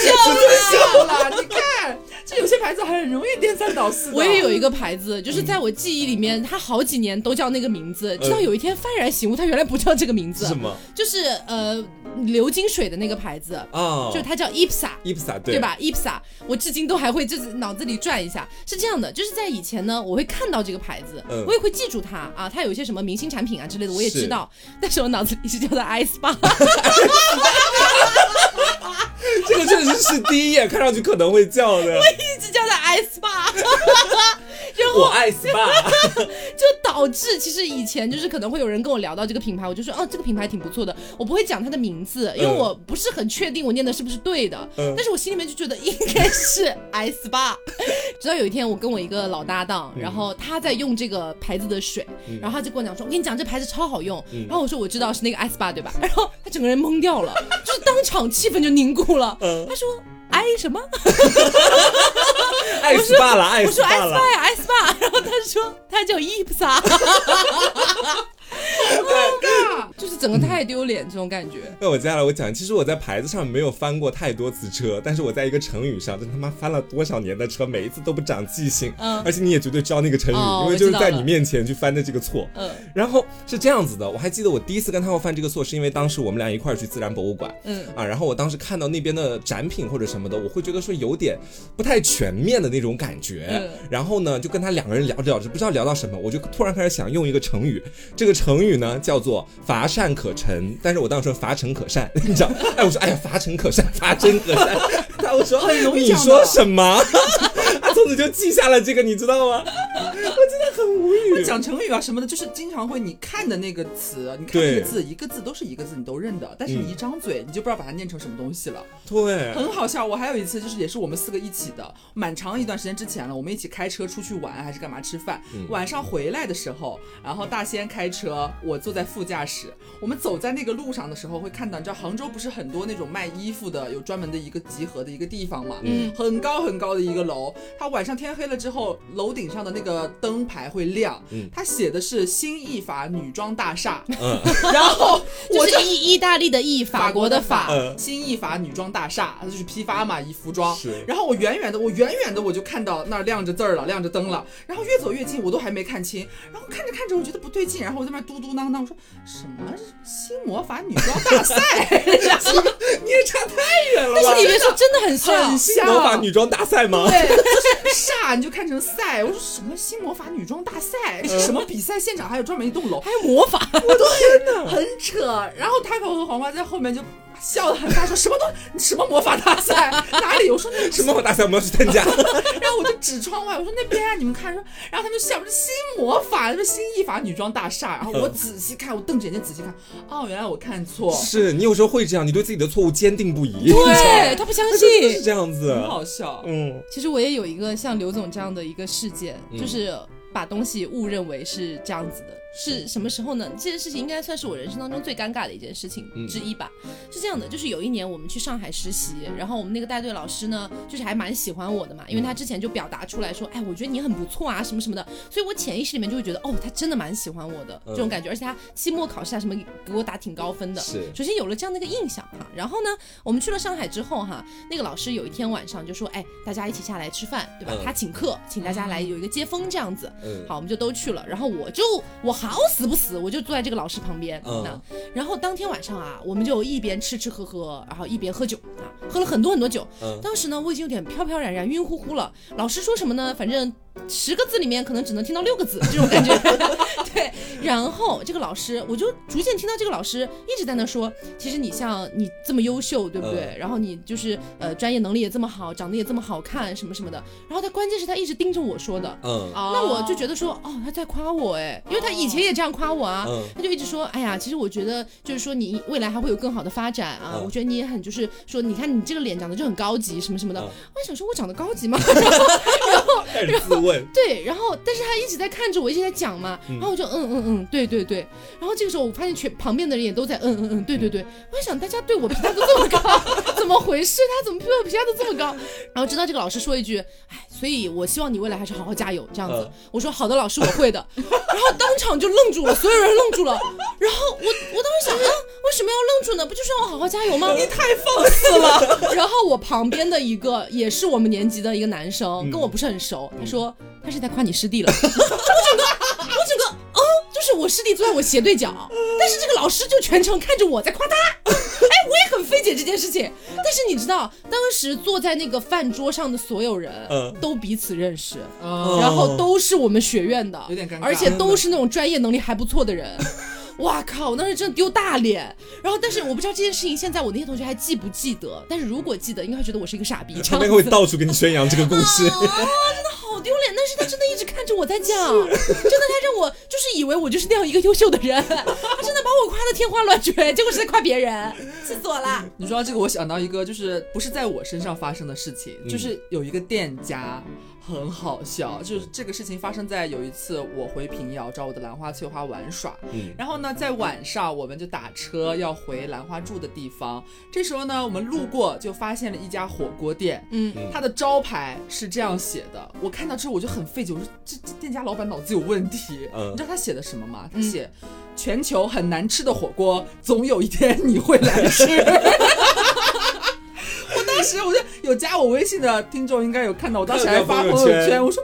秀了。你看，这有些牌子很容易颠三倒四。我也有一个牌子，就是在我记忆里面，它好几年都叫那个名字，直到有一天幡然醒悟，它原来不叫这个名字。什么？就是呃。流金水的那个牌子啊，就它叫 IPSA，IPSA 对吧？IPSA，我至今都还会就是脑子里转一下。是这样的，就是在以前呢，我会看到这个牌子，我也会记住它啊，它有一些什么明星产品啊之类的，我也知道。但是我脑子里是叫它 iSpa，这个确实是第一眼看上去可能会叫的。我一直叫他 S 爸我爱 SPA，就导致其实以前就是可能会有人跟我聊到这个品牌，我就说哦这个品牌挺不错的，我不会讲它的名字，因为我不是很确定我念的是不是对的，但是我心里面就觉得应该是 SPA。直到有一天我跟我一个老搭档，然后他在用这个牌子的水，然后他就跟我讲说，我跟你讲这牌子超好用，然后我说我知道是那个 SPA 对吧？然后他整个人懵掉了，就是当场气氛就凝固了，他说。爱什么？爱死爸了，爱死爸了！我说爱死爸呀，爱死爸。然后他说他叫伊普萨。尴尬，就是整个太丢脸这种感觉。那我接下来我讲，其实我在牌子上没有翻过太多次车，但是我在一个成语上，真他妈翻了多少年的车，每一次都不长记性。嗯，而且你也绝对知道那个成语，因为就是在你面前去翻的这个错。嗯，然后是这样子的，我还记得我第一次跟他犯这个错，是因为当时我们俩一块儿去自然博物馆。嗯啊，然后我当时看到那边的展品或者什么的，我会觉得说有点不太全面的那种感觉。嗯，然后呢，就跟他两个人聊着聊着，不知道聊到什么，我就突然开始想用一个成语，这个成语呢叫。做乏善可陈，但是我当时说乏陈可善，你知道？哎，我说哎呀，乏陈可善，乏真可善。他我说很容易你说什么？他从此就记下了这个，你知道吗？无语。讲成语啊什么的，就是经常会你看的那个词，你看那个字，一个字都是一个字，你都认得，但是你一张嘴，你就不知道把它念成什么东西了。对，很好笑。我还有一次，就是也是我们四个一起的，蛮长一段时间之前了，我们一起开车出去玩还是干嘛吃饭？晚上回来的时候，然后大仙开车，我坐在副驾驶。我们走在那个路上的时候，会看到，你知道杭州不是很多那种卖衣服的，有专门的一个集合的一个地方嘛？嗯，很高很高的一个楼，它晚上天黑了之后，楼顶上的那个灯牌会亮，他写的是新意法女装大厦，然后 就是意意大利的意，法国的法，新意法女装大厦，它就是批发嘛，以服装。是。然后我远远的，我远远的我就看到那儿亮着字儿了，亮着灯了。然后越走越近，我都还没看清。然后看着看着，我觉得不对劲，然后我在那嘟嘟囔囔，我说什么新魔法女装大赛？你也差太远了。但是你别说真的很像，新魔法女装大赛吗？对，就是煞，你就看成赛。我说什么新魔法女装大赛？是什么比赛现场？还有专门一栋楼，还有魔法？我的天呐，很扯。然后 Taco 和黄瓜在后面就。笑得很大，说什么都什么魔法大赛 哪里？我说那什么魔法大赛我们要去参加。然后我就指窗外，我说那边啊，你们看说。然后他们笑，说新魔法，说新艺法女装大厦。然后我仔细看，我瞪着眼睛仔细看，哦，原来我看错。是你有时候会这样，你对自己的错误坚定不移。对他不相信，是这样子，很好笑。嗯，其实我也有一个像刘总这样的一个事件，就是把东西误认为是这样子的。是什么时候呢？这件事情应该算是我人生当中最尴尬的一件事情之一吧。是这样的，就是有一年我们去上海实习，然后我们那个带队老师呢，就是还蛮喜欢我的嘛，因为他之前就表达出来说，哎，我觉得你很不错啊，什么什么的，所以我潜意识里面就会觉得，哦，他真的蛮喜欢我的这种感觉，而且他期末考试啊什么给我打挺高分的。是，首先有了这样的一个印象哈。然后呢，我们去了上海之后哈，那个老师有一天晚上就说，哎，大家一起下来吃饭，对吧？他请客，请大家来有一个接风这样子。嗯。好，我们就都去了。然后我就我好死不死。我就坐在这个老师旁边，嗯，然后当天晚上啊，我们就一边吃吃喝喝，然后一边喝酒啊，喝了很多很多酒。当时呢，我已经有点飘飘然然、晕乎乎了。老师说什么呢？反正。十个字里面可能只能听到六个字，这种感觉。对，然后这个老师，我就逐渐听到这个老师一直在那说，其实你像你这么优秀，对不对？然后你就是呃专业能力也这么好，长得也这么好看，什么什么的。然后他关键是他一直盯着我说的，嗯，那我就觉得说，哦，他在夸我哎，因为他以前也这样夸我啊，他就一直说，哎呀，其实我觉得就是说你未来还会有更好的发展啊，我觉得你也很就是说，你看你这个脸长得就很高级，什么什么的。我想说，我长得高级吗？然后，然后。对，然后但是他一直在看着我，一直在讲嘛，然后我就嗯嗯嗯，对对对，然后这个时候我发现全旁边的人也都在嗯嗯嗯，对对对，我在想大家对我评价都这么高，怎么回事？他怎么对我评价都这么高？然后直到这个老师说一句，哎，所以我希望你未来还是好好加油这样子。我说好的，老师我会的。然后当场就愣住了，所有人愣住了。然后我什么要愣住呢？不就是让我好好加油吗？你太放肆了。然后我旁边的一个也是我们年级的一个男生，跟我不是很熟，他说。他是在夸你师弟了，我整个，我整个，哦，就是我师弟坐在我斜对角，但是这个老师就全程看着我在夸他，哎，我也很费解这件事情。但是你知道，当时坐在那个饭桌上的所有人，都彼此认识，然后都是我们学院的，有点尴尬，而且都是那种专业能力还不错的人。哇靠！我当时真的丢大脸。然后，但是我不知道这件事情现在我那些同学还记不记得。但是如果记得，应该会觉得我是一个傻逼。他们会到处给你宣扬这个故事。啊，真的好丢脸！但是他真的一直看着我在讲，真的他让我就是以为我就是那样一个优秀的人，他真的把我夸的天花乱坠，结果是在夸别人，气死我了。你说到这个，我想到一个就是不是在我身上发生的事情，就是有一个店家。很好笑，就是这个事情发生在有一次我回平遥找我的兰花翠花玩耍，嗯，然后呢，在晚上我们就打车要回兰花住的地方，这时候呢，我们路过就发现了一家火锅店，嗯，它的招牌是这样写的，我看到之后我就很费解，我说这这店家老板脑子有问题，嗯，你知道他写的什么吗？他写全球很难吃的火锅，总有一天你会来吃。当时我就有加我微信的听众应该有看到，我当时还发朋友圈，我说。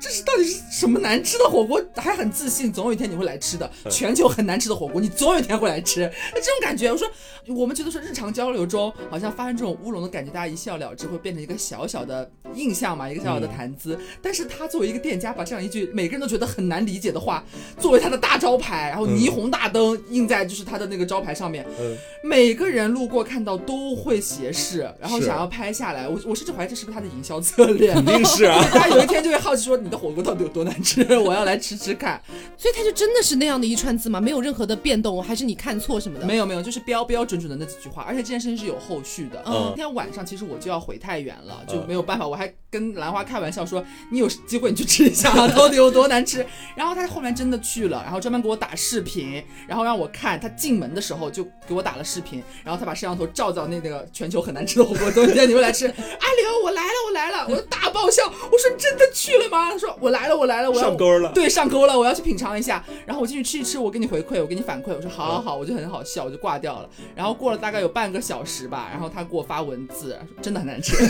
这是到底是什么难吃的火锅？还很自信，总有一天你会来吃的。全球很难吃的火锅，你总有一天会来吃。那这种感觉，我说我们觉得说日常交流中好像发生这种乌龙的感觉，大家一笑了之，会变成一个小小的印象嘛，一个小小的谈资。但是他作为一个店家，把这样一句每个人都觉得很难理解的话，作为他的大招牌，然后霓虹大灯印在就是他的那个招牌上面，每个人路过看到都会斜视，然后想要拍下来。我我甚至怀疑这是不是他的营销策略？肯定是啊，大家有一天就会好奇说。你的火锅到底有多难吃？我要来吃吃看。所以他就真的是那样的一串字吗？没有任何的变动，还是你看错什么的？没有没有，就是标标准准的那几句话。而且这件事情是有后续的。嗯，那天晚上其实我就要回太原了，就没有办法。我还跟兰花开玩笑说：“你有机会你去吃一下，到底有多难吃。”然后他后面真的去了，然后专门给我打视频，然后让我看他进门的时候就给我打了视频，然后他把摄像头照到那那个全球很难吃的火锅，今天 你们来吃。阿刘，我来了，我来了，我大爆笑。我说：“真的去了吗？”他说：“我来了，我来。”了，我要上钩了，对，上钩了，我要去品尝一下。然后我进去吃一吃，我给你回馈，我给你反馈。我说好好好，我就很好笑，我就挂掉了。然后过了大概有半个小时吧，然后他给我发文字，真的很难吃。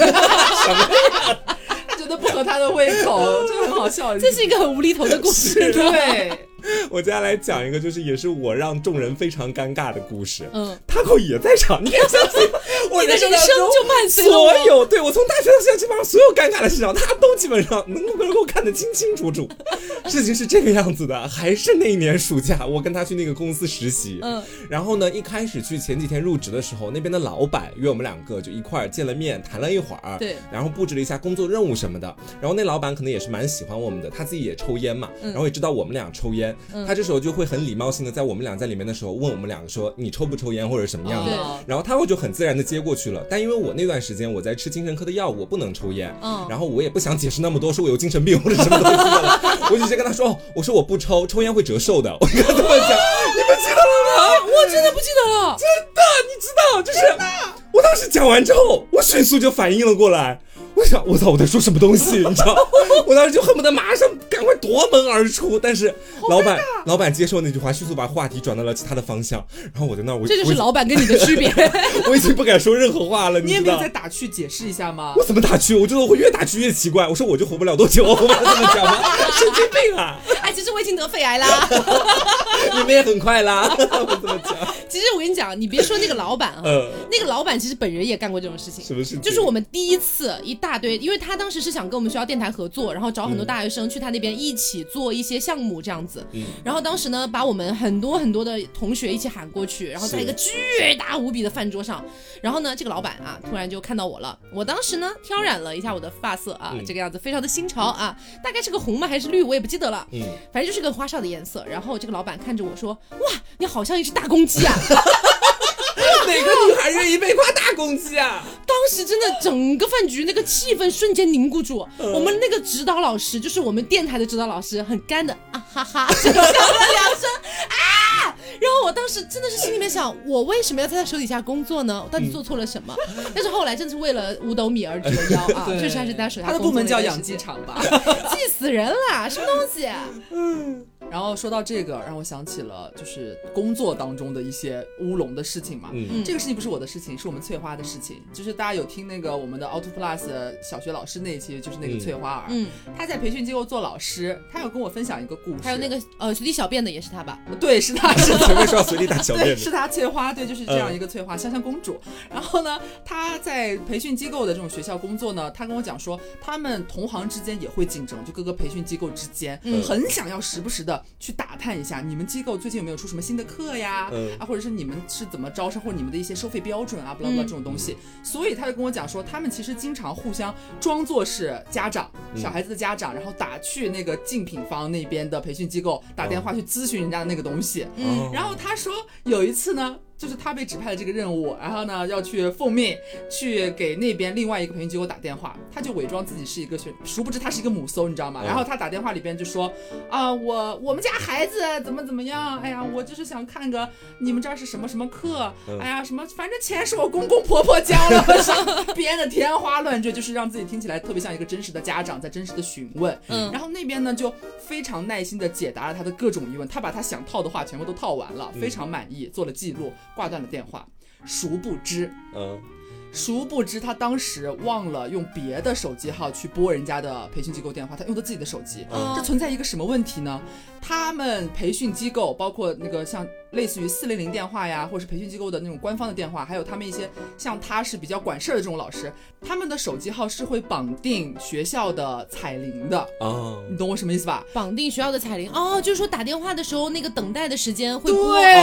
他觉得不合他的胃口，真的很好笑。这是一个很无厘头的故事，对。我接下来讲一个，就是也是我让众人非常尴尬的故事。嗯，Taco 也在场，你敢相信？我的人生就伴随所有，对我从大学到现在，基本上所有尴尬的事情，他都基本上能够能够看得清清楚楚。事情是这个样子的，还是那一年暑假，我跟他去那个公司实习。嗯，然后呢，一开始去前几天入职的时候，那边的老板约我们两个就一块儿见了面，谈了一会儿。对，然后布置了一下工作任务什么的。然后那老板可能也是蛮喜欢我们的，他自己也抽烟嘛，然后也知道我们俩抽烟，他这时候就。会很礼貌性的在我们俩在里面的时候问我们两个说你抽不抽烟或者什么样的，然后他会就很自然的接过去了。但因为我那段时间我在吃精神科的药，我不能抽烟，嗯，然后我也不想解释那么多，说我有精神病或者什么东西的，我就直接跟他说，我说我不抽，抽烟会折寿的。我跟他这么讲，你们记得了吗？我真的不记得了，真的，你知道，就是我当时讲完之后，我迅速就反应了过来。我想，我操，我在说什么东西？你知道，我当时就恨不得马上赶快夺门而出。但是老板，老板接受那句话，迅速把话题转到了其他的方向。然后我在那儿，我这就是老板跟你的区别。我已经不敢说任何话了。你也没有再打趣解释一下吗？我怎么打趣？我觉得我越打趣越奇怪。我说我就活不了多久，我这么讲吗？神经病啊！哎，其实我已经得肺癌啦。你们也很快啦。我怎么讲？其实我跟你讲，你别说那个老板啊，那个老板其实本人也干过这种事情。什么事情？就是我们第一次一大。大堆，因为他当时是想跟我们学校电台合作，然后找很多大学生去他那边一起做一些项目这样子。嗯，然后当时呢，把我们很多很多的同学一起喊过去，然后在一个巨大无比的饭桌上，然后呢，这个老板啊，突然就看到我了。我当时呢，挑染了一下我的发色啊，这个样子非常的新潮啊，大概是个红吗还是绿，我也不记得了。嗯，反正就是个花哨的颜色。然后这个老板看着我说：“哇，你好像一只大公鸡啊！” 哪个女孩愿意被夸大公鸡啊？当时真的整个饭局那个气氛瞬间凝固住。我们那个指导老师，就是我们电台的指导老师，很干的啊哈哈，笑了两声啊。然后我当时真的是心里面想，我为什么要在他手底下工作呢？我到底做错了什么？但是后来真的是为了五斗米而折腰啊，确实还是在他手下。他的部门叫养鸡场吧？气死人了，什么东西？嗯。然后说到这个，让我想起了就是工作当中的一些乌龙的事情嘛。嗯，这个事情不是我的事情，是我们翠花的事情。就是大家有听那个我们的 Auto Plus 小学老师那一期，就是那个翠花儿。嗯，他在培训机构做老师，他有跟我分享一个故事。还有那个呃随地小便的也是他吧？对，是他。是前面说随地大小便的。是他翠花，对，就是这样一个翠花，香香公主。然后呢，他在培训机构的这种学校工作呢，他跟我讲说，他们同行之间也会竞争，就各个培训机构之间，很想要时不时的。去打探一下，你们机构最近有没有出什么新的课呀？啊，或者是你们是怎么招生，或者你们的一些收费标准啊，不拉不拉这种东西。所以他就跟我讲说，他们其实经常互相装作是家长，小孩子的家长，然后打去那个竞品方那边的培训机构打电话去咨询人家的那个东西。嗯，然后他说有一次呢。就是他被指派了这个任务，然后呢要去奉命去给那边另外一个培训机构打电话，他就伪装自己是一个学，殊不知他是一个母搜，你知道吗？然后他打电话里边就说啊，我我们家孩子怎么怎么样？哎呀，我就是想看个你们这儿是什么什么课？哎呀，什么反正钱是我公公婆婆交了，编 的天花乱坠，就是让自己听起来特别像一个真实的家长在真实的询问。嗯，然后那边呢就非常耐心的解答了他的各种疑问，他把他想套的话全部都套完了，非常满意，做了记录。挂断了电话，殊不知，殊不知他当时忘了用别的手机号去拨人家的培训机构电话，他用的自己的手机，这存在一个什么问题呢？他们培训机构，包括那个像。类似于四零零电话呀，或者是培训机构的那种官方的电话，还有他们一些像他是比较管事儿的这种老师，他们的手机号是会绑定学校的彩铃的。哦，你懂我什么意思吧？绑定学校的彩铃。哦，就是说打电话的时候那个等待的时间会对，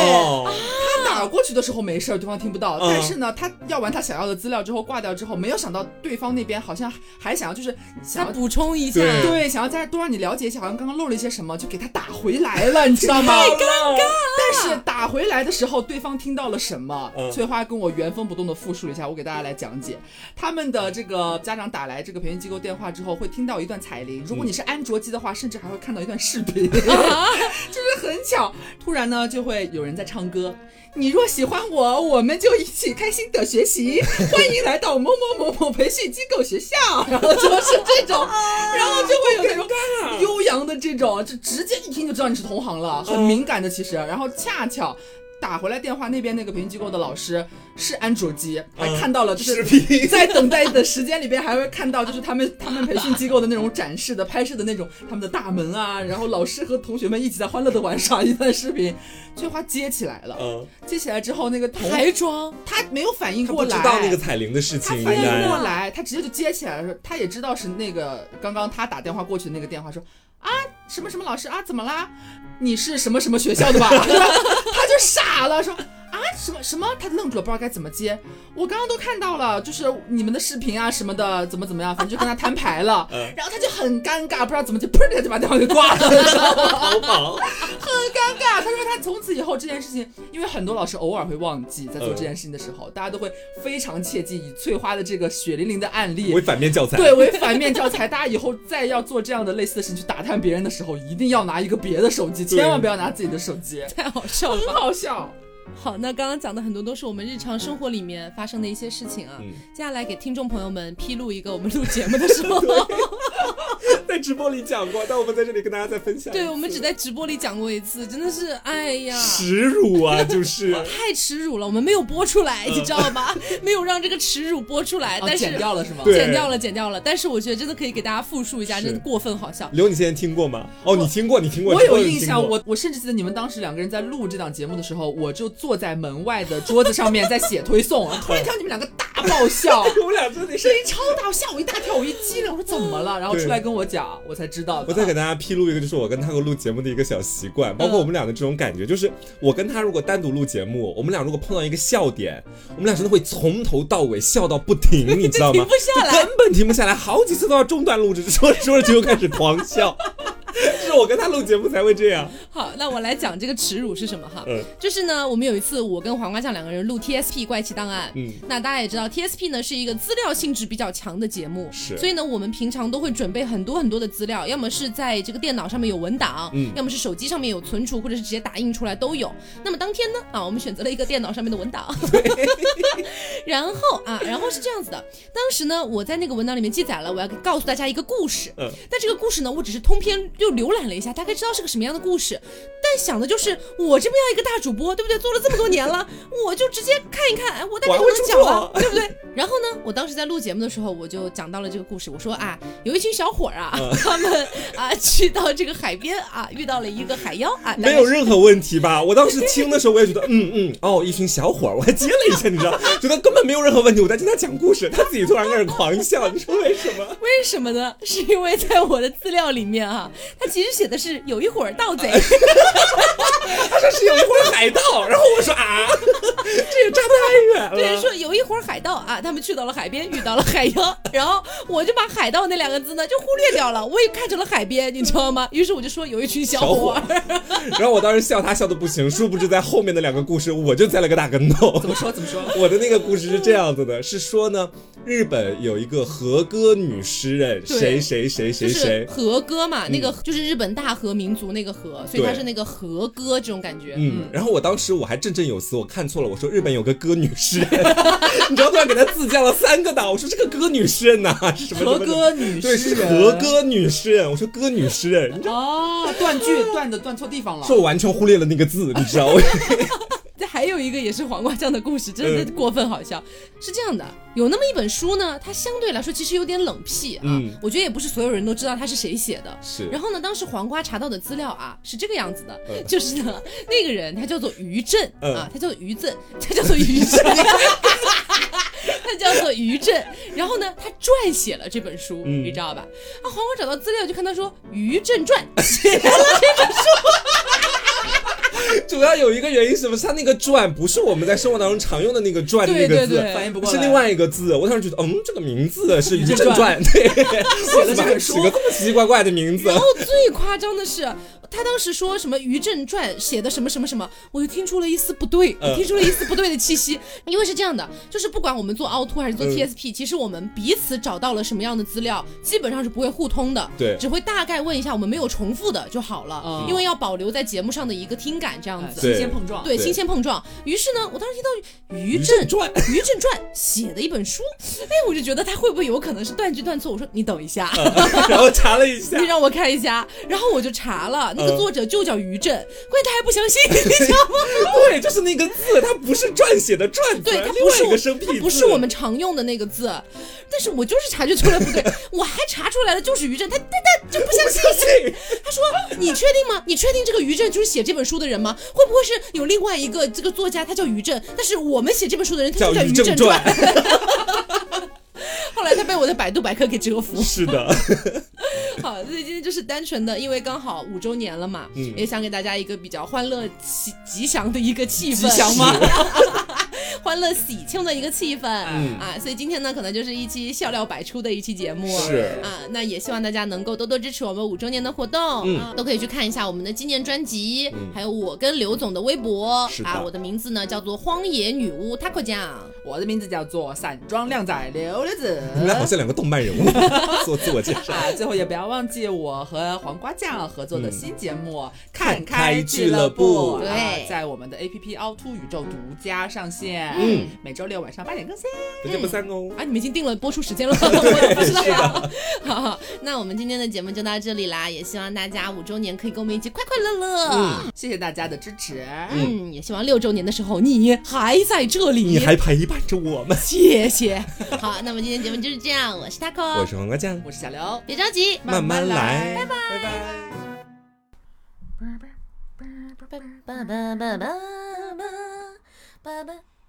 他打过去的时候没事儿，对方听不到，但是呢，他要完他想要的资料之后挂掉之后，没有想到对方那边好像还想要就是想要补充一下，对，想要再多让你了解一下，好像刚刚漏了一些什么，就给他打回来了，你知道吗？太尴尬了。但是打回来的时候，对方听到了什么？翠花跟我原封不动的复述了一下，我给大家来讲解。他们的这个家长打来这个培训机构电话之后，会听到一段彩铃。如果你是安卓机的话，甚至还会看到一段视频，就是很巧。突然呢，就会有人在唱歌。你若喜欢我，我们就一起开心的学习。欢迎来到某某某某培训机构学校。然后就是这种，然后就会有那种悠扬的这种，就直接一听就知道你是同行了，很敏感的其实。然后恰巧。打回来电话，那边那个培训机构的老师是安卓机，还看到了就是 在等待的时间里边，还会看到就是他们他们培训机构的那种展示的拍摄的那种他们的大门啊，然后老师和同学们一起在欢乐的玩耍一段视频。翠花接起来了，接起来之后那个台装他没有反应过来，知道那个彩铃的事情，他反应过来，他直接就接起来了，他也知道是那个刚刚他打电话过去的那个电话说。啊，什么什么老师啊？怎么啦？你是什么什么学校的吧？他就傻了，说。啊，什么什么？他愣住了，不知道该怎么接。我刚刚都看到了，就是你们的视频啊什么的，怎么怎么样，反正就跟他摊牌了。然后他就很尴尬，不知道怎么就，砰一下就把电话给挂了，好跑，很尴尬。他说他从此以后这件事情，因为很多老师偶尔会忘记在做这件事情的时候，大家都会非常切记以翠花的这个血淋淋的案例为反面教材。对，为反面教材，大家以后再要做这样的类似的事情去打探别人的时候，一定要拿一个别的手机，千万不要拿自己的手机，太好笑了，很好笑。好，那刚刚讲的很多都是我们日常生活里面发生的一些事情啊。接下来给听众朋友们披露一个我们录节目的时候，在直播里讲过，但我们在这里跟大家再分享。对，我们只在直播里讲过一次，真的是，哎呀，耻辱啊，就是 太耻辱了。我们没有播出来，你知道吗？没有让这个耻辱播出来，但是剪掉了是吗？剪掉了，剪掉了。但是我觉得真的可以给大家复述一下，真的过分好笑。刘，你现在听过吗？哦，你听过，你听过。我有印象，我我甚至记得你们当时两个人在录这档节目的时候，我就。坐在门外的桌子上面在写推送，突然听到你们两个大爆笑，我们俩真的声音超大，吓我一大跳，我一激灵，我说怎么了？然后出来跟我讲，我才知道。我再给大家披露一个，就是我跟他录节目的一个小习惯，包括我们俩的这种感觉，就是我跟他如果单独录节目，我们俩如果碰到一个笑点，我们俩真的会从头到尾笑到不停，你知道吗？停不下来，根本停不下来，好几次都要中断录制，说着说着就又开始狂笑。是我跟他录节目才会这样。好，那我来讲这个耻辱是什么哈？嗯，就是呢，我们有一次我跟黄瓜酱两个人录 TSP 怪奇档案。嗯，那大家也知道 TSP 呢是一个资料性质比较强的节目，是。所以呢，我们平常都会准备很多很多的资料，要么是在这个电脑上面有文档，嗯，要么是手机上面有存储，或者是直接打印出来都有。那么当天呢，啊，我们选择了一个电脑上面的文档。然后啊，然后是这样子的，当时呢，我在那个文档里面记载了我要告诉大家一个故事。嗯。但这个故事呢，我只是通篇就浏览了一下，大概知道是个什么样的故事，但想的就是我这么样一个大主播，对不对？做了这么多年了，我就直接看一看，哎，我大概能讲了，对不对？然后呢，我当时在录节目的时候，我就讲到了这个故事，我说啊，有一群小伙儿啊，他们啊去到这个海边啊，遇到了一个海妖啊，没有任何问题吧？我当时听的时候，我也觉得，嗯嗯，哦，一群小伙儿，我还接了一下，你知道，觉得根本没有任何问题。我在听他讲故事，他自己突然开始狂笑，你说为什么？为什么呢？是因为在我的资料里面啊，他其实写的是有一伙盗贼，他说是有一伙海盗，然后我说啊，这也差太远了。对，说有一伙海盗啊，他们去到了海边，遇到了海妖，然后我就把海盗那两个字呢就忽略掉了，我也看成了海边，你知道吗？于是我就说有一群小伙，然后我当时笑他笑的不行，殊不知在后面的两个故事我就栽了个大跟头。怎么说？怎么说？我的那个故事是这样子的，是说呢，日本有一个和歌女诗人，谁谁谁谁谁，和歌嘛，那个就是日本大和民族那个和，所以它是那个和歌这种感觉。嗯，然后我当时我还振振有词，我看错了，我说日本有个歌女诗人，你知道突然给他自降了三个档，我说这个歌女诗人呐，是 什么和歌女对，是和歌女诗人，我说歌女诗人，哦，断句断的断错地方了，是我完全忽略了那个字，你知道吗？这还有一个也是黄瓜酱的故事，真的过分好笑。是这样的，有那么一本书呢，它相对来说其实有点冷僻啊。我觉得也不是所有人都知道它是谁写的。是。然后呢，当时黄瓜查到的资料啊是这个样子的，就是呢，那个人他叫做于震啊，他叫做于震，他叫做于震，他叫做于震。然后呢，他撰写了这本书，你知道吧？啊，黄瓜找到资料就看他说《于震传》写了这本书。主要有有一个原因，什么？他那个“转”不是我们在生活当中常用的那个“转”的那个字，反应不过，是另外一个字。我当时觉得，嗯，这个名字是《于正传》，对，写的这本书，个这么奇奇怪怪的名字。然后最夸张的是，他当时说什么《于正传》写的什么什么什么，我就听出了一丝不对，听出了一丝不对的气息。因为是这样的，就是不管我们做凹凸还是做 TSP，其实我们彼此找到了什么样的资料，基本上是不会互通的，对，只会大概问一下，我们没有重复的就好了，因为要保留在节目上的一个听感，这样子。新鲜碰撞，对，新鲜碰撞。于是呢，我当时听到《于正传》，《于正传》写的一本书，哎，我就觉得他会不会有可能是断句断错？我说你等一下，然后查了一下，你让我看一下，然后我就查了，那个作者就叫于正，关键他还不相信，你知道吗？对，就是那个字，它不是撰写的撰，对，它不是一个生僻，不是我们常用的那个字，但是我就是察觉出来不对，我还查出来了，就是于正，他他他就不相信，他说你确定吗？你确定这个于正就是写这本书的人吗？会不会是有另外一个这个作家，他叫于正，但是我们写这本书的人他叫于正传。后来他被我的百度百科给折服。是的。好，所以今天就是单纯的，因为刚好五周年了嘛，也想给大家一个比较欢乐、吉吉祥的一个气氛。吉祥吗？欢乐喜庆的一个气氛啊，所以今天呢，可能就是一期笑料百出的一期节目。是啊，那也希望大家能够多多支持我们五周年的活动，都可以去看一下我们的纪念专辑，还有我跟刘总的微博。啊，我的名字呢叫做荒野女巫 Taco 酱，我的名字叫做散装靓仔刘刘子。你们好像两个动漫人物 做自我介绍。啊最后也不要忘记我和黄瓜酱合作的新节目《看开俱乐部》，对，在我们的 APP 凹凸宇宙独家上线。嗯，每周六晚上八点更新，不见不散哦！啊，你们已经定了播出时间了，我 也不知道呀。好，那我们今天的节目就到这里啦，也希望大家五周年可以跟我们一起快快乐乐。嗯，谢谢大家的支持。嗯，也希望六周年的时候你还在这里，你还陪伴着我们。谢谢。好，那么今天节目就是这样，我是 taco，我是黄瓜酱，我是小刘，别着急，慢慢来，拜拜，拜拜。ba ba ba ba ba ba ba ba ba